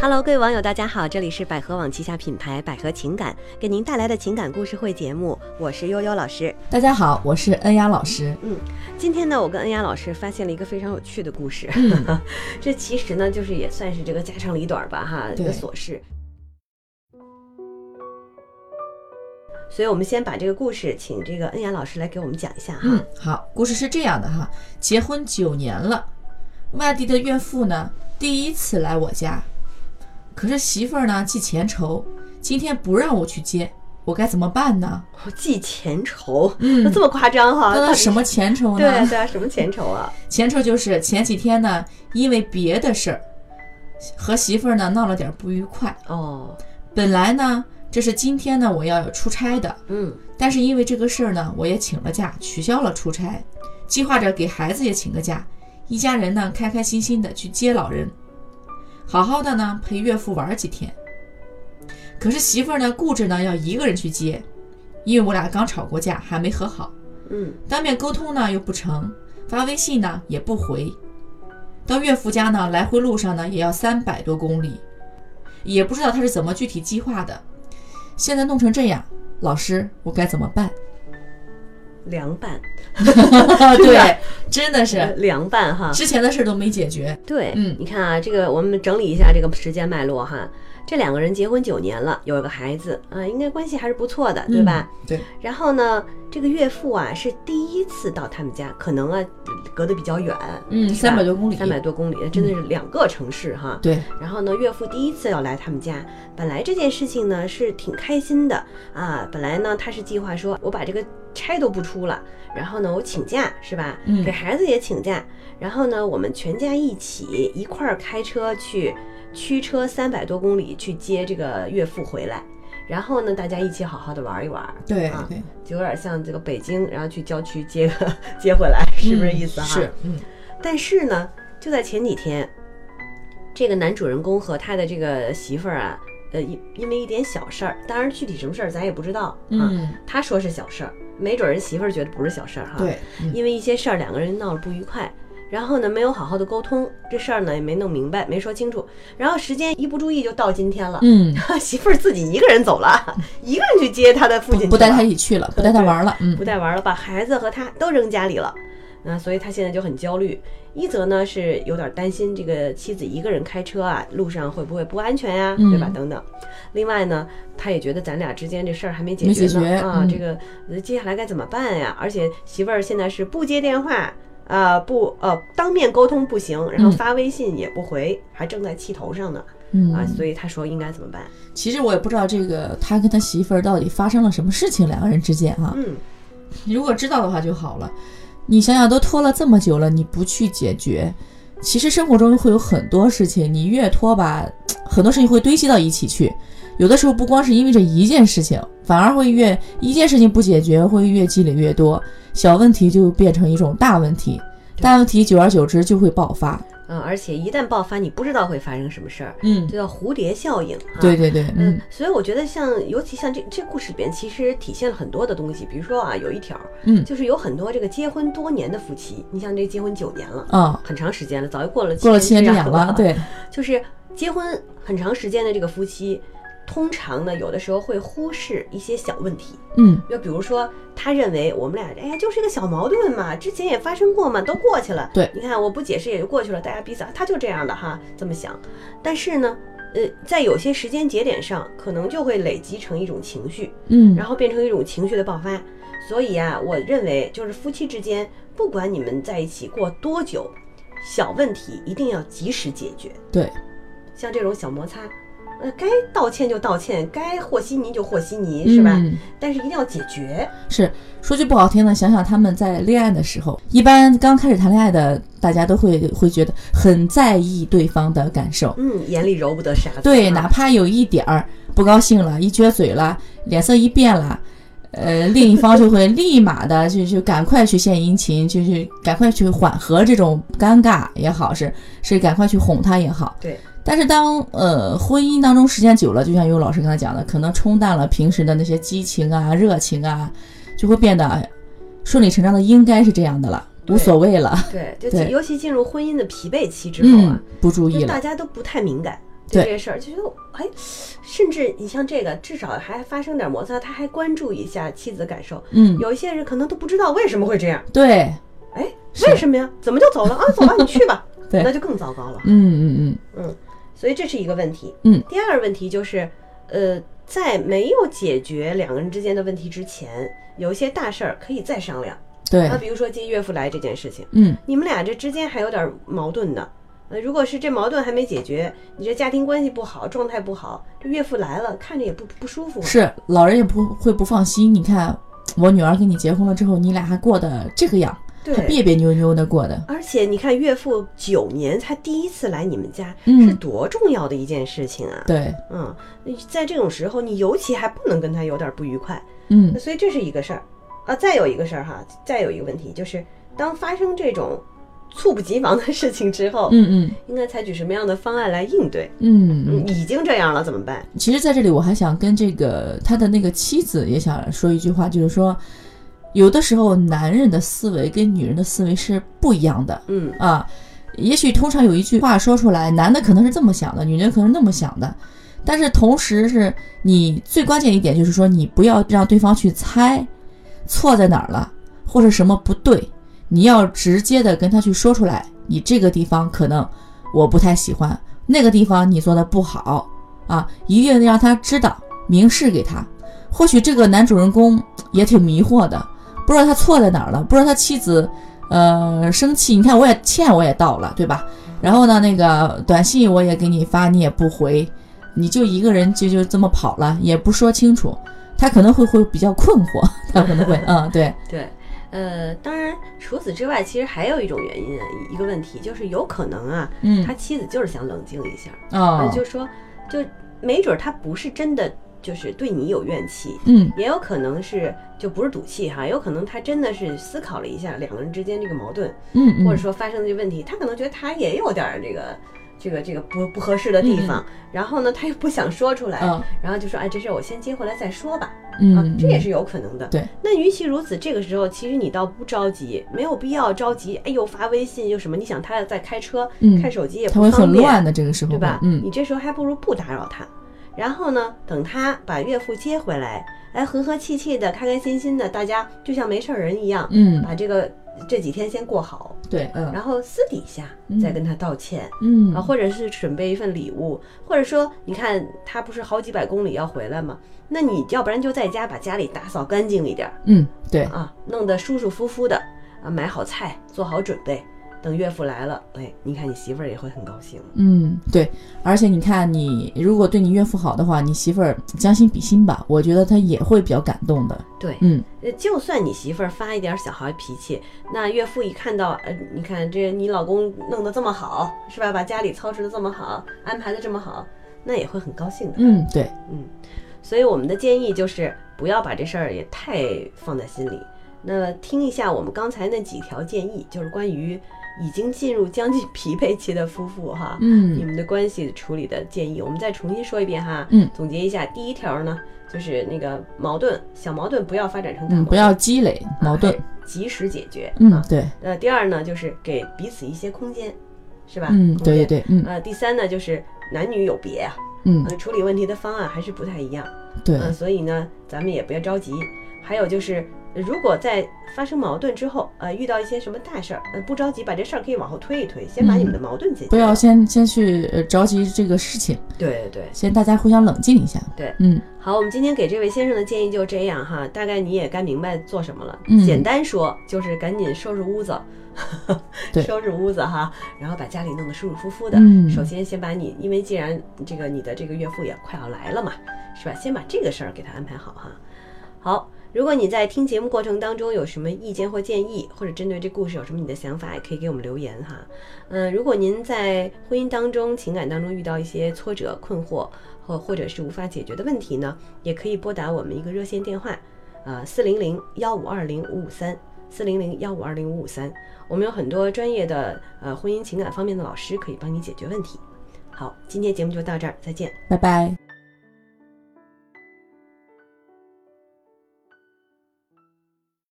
Hello，各位网友，大家好，这里是百合网旗下品牌百合情感给您带来的情感故事会节目，我是悠悠老师。大家好，我是恩雅老师。嗯，今天呢，我跟恩雅老师发现了一个非常有趣的故事。嗯 这其实呢，就是也算是这个家长里短吧，哈，一个琐事。所以，我们先把这个故事请这个恩雅老师来给我们讲一下哈。嗯，好，故事是这样的哈，结婚九年了，外地的岳父呢第一次来我家，可是媳妇儿呢记前仇，今天不让我去接，我该怎么办呢？哦记前仇，嗯那这么夸张哈？那什么前仇呢？对啊对啊，什么前仇啊？前仇就是前几天呢，因为别的事儿和媳妇儿呢闹了点不愉快。哦，本来呢，这是今天呢我要有出差的，嗯但是因为这个事儿呢，我也请了假，取消了出差，计划着给孩子也请个假，一家人呢开开心心的去接老人，好好的呢陪岳父玩几天。可是媳妇儿呢固执呢要一个人去接，因为我俩刚吵过架，还没和好，嗯，当面沟通呢又不成，发微信呢也不回。到岳父家呢，来回路上呢也要三百多公里，也不知道他是怎么具体计划的。现在弄成这样，老师，我该怎么办？凉拌，对，真的是凉拌哈。之前的事都没解决。对，嗯你看啊，这个我们整理一下这个时间脉络哈。这两个人结婚九年了，有一个孩子啊，应该关系还是不错的，对吧？嗯？对，然后呢，这个岳父啊是第一次到他们家，可能啊隔得比较远，嗯，三百多公里，三百多公里，真的是两个城市哈。对，然后呢，岳父第一次要来他们家，本来这件事情呢是挺开心的啊。本来呢他是计划说，我把这个差都不出了，然后呢我请假是吧？嗯给孩子也请假，然后呢我们全家一起一块儿开车去，驱车三百多公里去接这个岳父回来。然后呢，大家一起好好的玩一玩，对就有点像这个北京，然后去郊区接个 接回来，是不是意思哈？是，嗯但是呢，就在前几天，这个男主人公和他的这个媳妇儿啊，呃，因因为一点小事儿，当然具体什么事儿咱也不知道啊。嗯，他说是小事儿，没准人媳妇儿觉得不是小事儿哈。，对，嗯因为一些事儿两个人闹了不愉快。然后呢，没有好好的沟通，这事儿呢也没弄明白，没说清楚。然后时间一不注意就到今天了，嗯，媳妇儿自己一个人走了，一个人去接他的父亲，不不带他一起去了，不带他玩了，嗯不带玩了，把孩子和他都扔家里了。那所以他现在就很焦虑。一则呢是有点担心这个妻子一个人开车啊，路上会不会不安全呀、嗯对吧？等等。另外呢，他也觉得咱俩之间这事儿还没解决呢啊，嗯这个呃接下来该怎么办呀？而且媳妇儿现在是不接电话。啊、不，呃，当面沟通不行，然后嗯发微信也不回，还正在气头上呢，嗯啊，所以他说应该怎么办？其实我也不知道这个他跟他媳妇儿到底发生了什么事情，两个人之间啊，嗯，如果知道的话就好了。你想想，都拖了这么久了，你不去解决，其实生活中会有很多事情，你越拖吧，很多事情会堆积到一起去。有的时候不光是因为这一件事情，反而会越一件事情不解决，会越积累越多，小问题就变成一种大问题，大问题久而久之就会爆发。嗯，而且一旦爆发，你不知道会发生什么事儿，嗯，这叫蝴蝶效应。啊对对对，嗯嗯，所以我觉得像，尤其像这这故事里边，其实体现了很多的东西。比如说啊，有一条，嗯就是有很多这个结婚多年的夫妻，你像这结婚九年了，啊、很长时间了，早就过了过了七年之痒了，，对，就是结婚很长时间的这个夫妻，通常呢，有的时候会忽视一些小问题，嗯就比如说，他认为我们俩，哎呀，就是一个小矛盾嘛，之前也发生过嘛，都过去了。对你看我不解释也就过去了，大家彼此啊他就这样的哈，这么想。但是呢，呃，在有些时间节点上，可能就会累积成一种情绪，嗯然后变成一种情绪的爆发。所以啊，我认为就是夫妻之间，不管你们在一起过多久，小问题一定要及时解决。对，像这种小摩擦，呃，该道歉就道歉，该和稀泥就和稀泥，是吧？嗯但是一定要解决。是说句不好听的，想想他们在恋爱的时候，一般刚开始谈恋爱的，大家都会会觉得很在意对方的感受。嗯，眼里揉不得沙子。对，啊哪怕有一点儿不高兴了，一撅嘴了，脸色一变了，呃，另一方就会立马的就就赶快去献殷勤，就去赶快去缓和这种尴尬也好，是是赶快去哄他也好。对。但是当呃婚姻当中时间久了，就像尤老师刚才讲的，可能冲淡了平时的那些激情啊、热情啊，就会变得哎顺理成章的应该是这样的了，无所谓了。对，就尤其进入婚姻的疲惫期之后啊嗯，，不注就意了。大家都不太敏感，对对这个事儿，就觉得哎，甚至你像这个，至少还发生点摩擦，他还关注一下妻子的感受。嗯，有一些人可能都不知道为什么会这样，对，哎，为什么呀？怎么就走了啊？走吧，你去吧，对那就更糟糕了。嗯嗯嗯所以这是一个问题。嗯，第二个问题就是，呃，在没有解决两个人之间的问题之前，有一些大事儿可以再商量。对啊，，比如说接岳父来这件事情，嗯你们俩这之间还有点矛盾呢。呃，如果是这矛盾还没解决，你这家庭关系不好，状态不好，这岳父来了看着也不不舒服啊。是老人也不会不放心。你看，我女儿跟你结婚了之后，你俩还过得这个样，还对，别别扭扭的过的。而且你看岳父九年才第一次来你们家，嗯是多重要的一件事情啊。对，嗯，在这种时候，你尤其还不能跟他有点不愉快。嗯所以这是一个事儿啊。再有一个事儿哈，再有一个问题就是，当发生这种猝不及防的事情之后，嗯嗯应该采取什么样的方案来应对？嗯，已经这样了怎么办？其实，在这里我还想跟这个他的那个妻子也想说一句话，就是说，有的时候男人的思维跟女人的思维是不一样的嗯啊。也许通常有一句话说出来，男的可能是这么想的，女人可能是那么想的，但是同时是你最关键一点就是说，你不要让对方去猜错在哪儿了，或者什么不对，你要直接的跟他去说出来，你这个地方可能我不太喜欢，那个地方你做的不好啊，一定让他知道，明示给他。或许这个男主人公也挺迷惑的，不知道他错在哪儿了，不知道他妻子呃生气，你看我也欠我也到了，对吧？然后呢，那个短信我也给你发，你也不回，你就一个人就就这么跑了，也不说清楚，他可能会会比较困惑，他可能会 嗯对，对。呃，当然，除此之外，其实还有一种原因啊，一个问题就是有可能啊，嗯他妻子就是想冷静一下，哦啊，就说，就没准他不是真的就是对你有怨气，嗯也有可能是就不是赌气哈，有可能他真的是思考了一下两个人之间这个矛盾，嗯嗯，或者说发生的这个问题，他可能觉得他也有点儿这个这个这个不不合适的地方，然后呢，他又不想说出来，嗯然后就说哎，这事儿我先接回来再说吧，嗯啊，这也是有可能的。对。那与其如此，这个时候其实你倒不着急，没有必要着急。哎呦，发微信又什么？你想他在开车，嗯看手机也不方便，很乱的这个时候，对吧？嗯你这时候还不如不打扰他，然后呢，等他把岳父接回来，哎，和和气气的，开开心心的，大家就像没事儿人一样，嗯。把这个这几天先过好，对嗯。然后私底下再跟他道歉。嗯。啊，或者是准备一份礼物，或者说，你看他不是好几百公里要回来吗？那你要不然就在家把家里打扫干净一点儿嗯对。啊，弄得舒舒服服的啊，买好菜，做好准备，等岳父来了，哎，你看你媳妇儿也会很高兴。嗯，对，而且你看你，如果对你岳父好的话，你媳妇儿将心比心吧，我觉得她也会比较感动的。对，嗯呃，就算你媳妇儿发一点小孩脾气，那岳父一看到，呃，你看这你老公弄得这么好，是吧？把家里操持的这么好，安排的这么好，那也会很高兴的。嗯，对，嗯所以我们的建议就是不要把这事儿也太放在心里。那听一下我们刚才那几条建议，就是关于已经进入将近疲惫期的夫妇哈，嗯你嗯们的关系处理的建议，我们再重新说一遍哈。嗯，总结一下，第一条呢，就是那个矛盾，小矛盾不要发展成大矛嗯，盾，不要积累矛盾哎。及时解决。嗯啊，，对，呃，第二呢，就是给彼此一些空间，是吧？嗯，对对对，嗯呃，第三呢，就是男女有别啊，嗯呃，处理问题的方案还是不太一样。对，嗯，所以呢，咱们也不要着急。还有就是，如果在发生矛盾之后，呃，遇到一些什么大事儿，呃，不着急，把这事儿可以往后推一推，先把你们的矛盾解决。不要。先先去呃着急这个事情，对对先大家互相冷静一下。对，嗯好，我们今天给这位先生的建议就这样哈，大概你也该明白做什么了。嗯简单说就是赶紧收拾屋子，对收拾屋子哈，然后把家里弄得舒舒服服的。嗯首先先把你，因为既然这个你的这个岳父也快要来了嘛，是吧？先把这个事儿给他安排好哈。好，如果你在听节目过程当中有什么意见或建议，或者针对这故事有什么你的想法，也可以给我们留言哈。嗯、如果您在婚姻当中、情感当中遇到一些挫折、困惑，或或者是无法解决的问题呢，也可以拨打我们一个热线电话，呃，四零零幺五二零五五三。四零零幺五二零五五三，我们有很多专业的呃婚姻情感方面的老师可以帮你解决问题。好，今天节目就到这儿，再见。拜拜。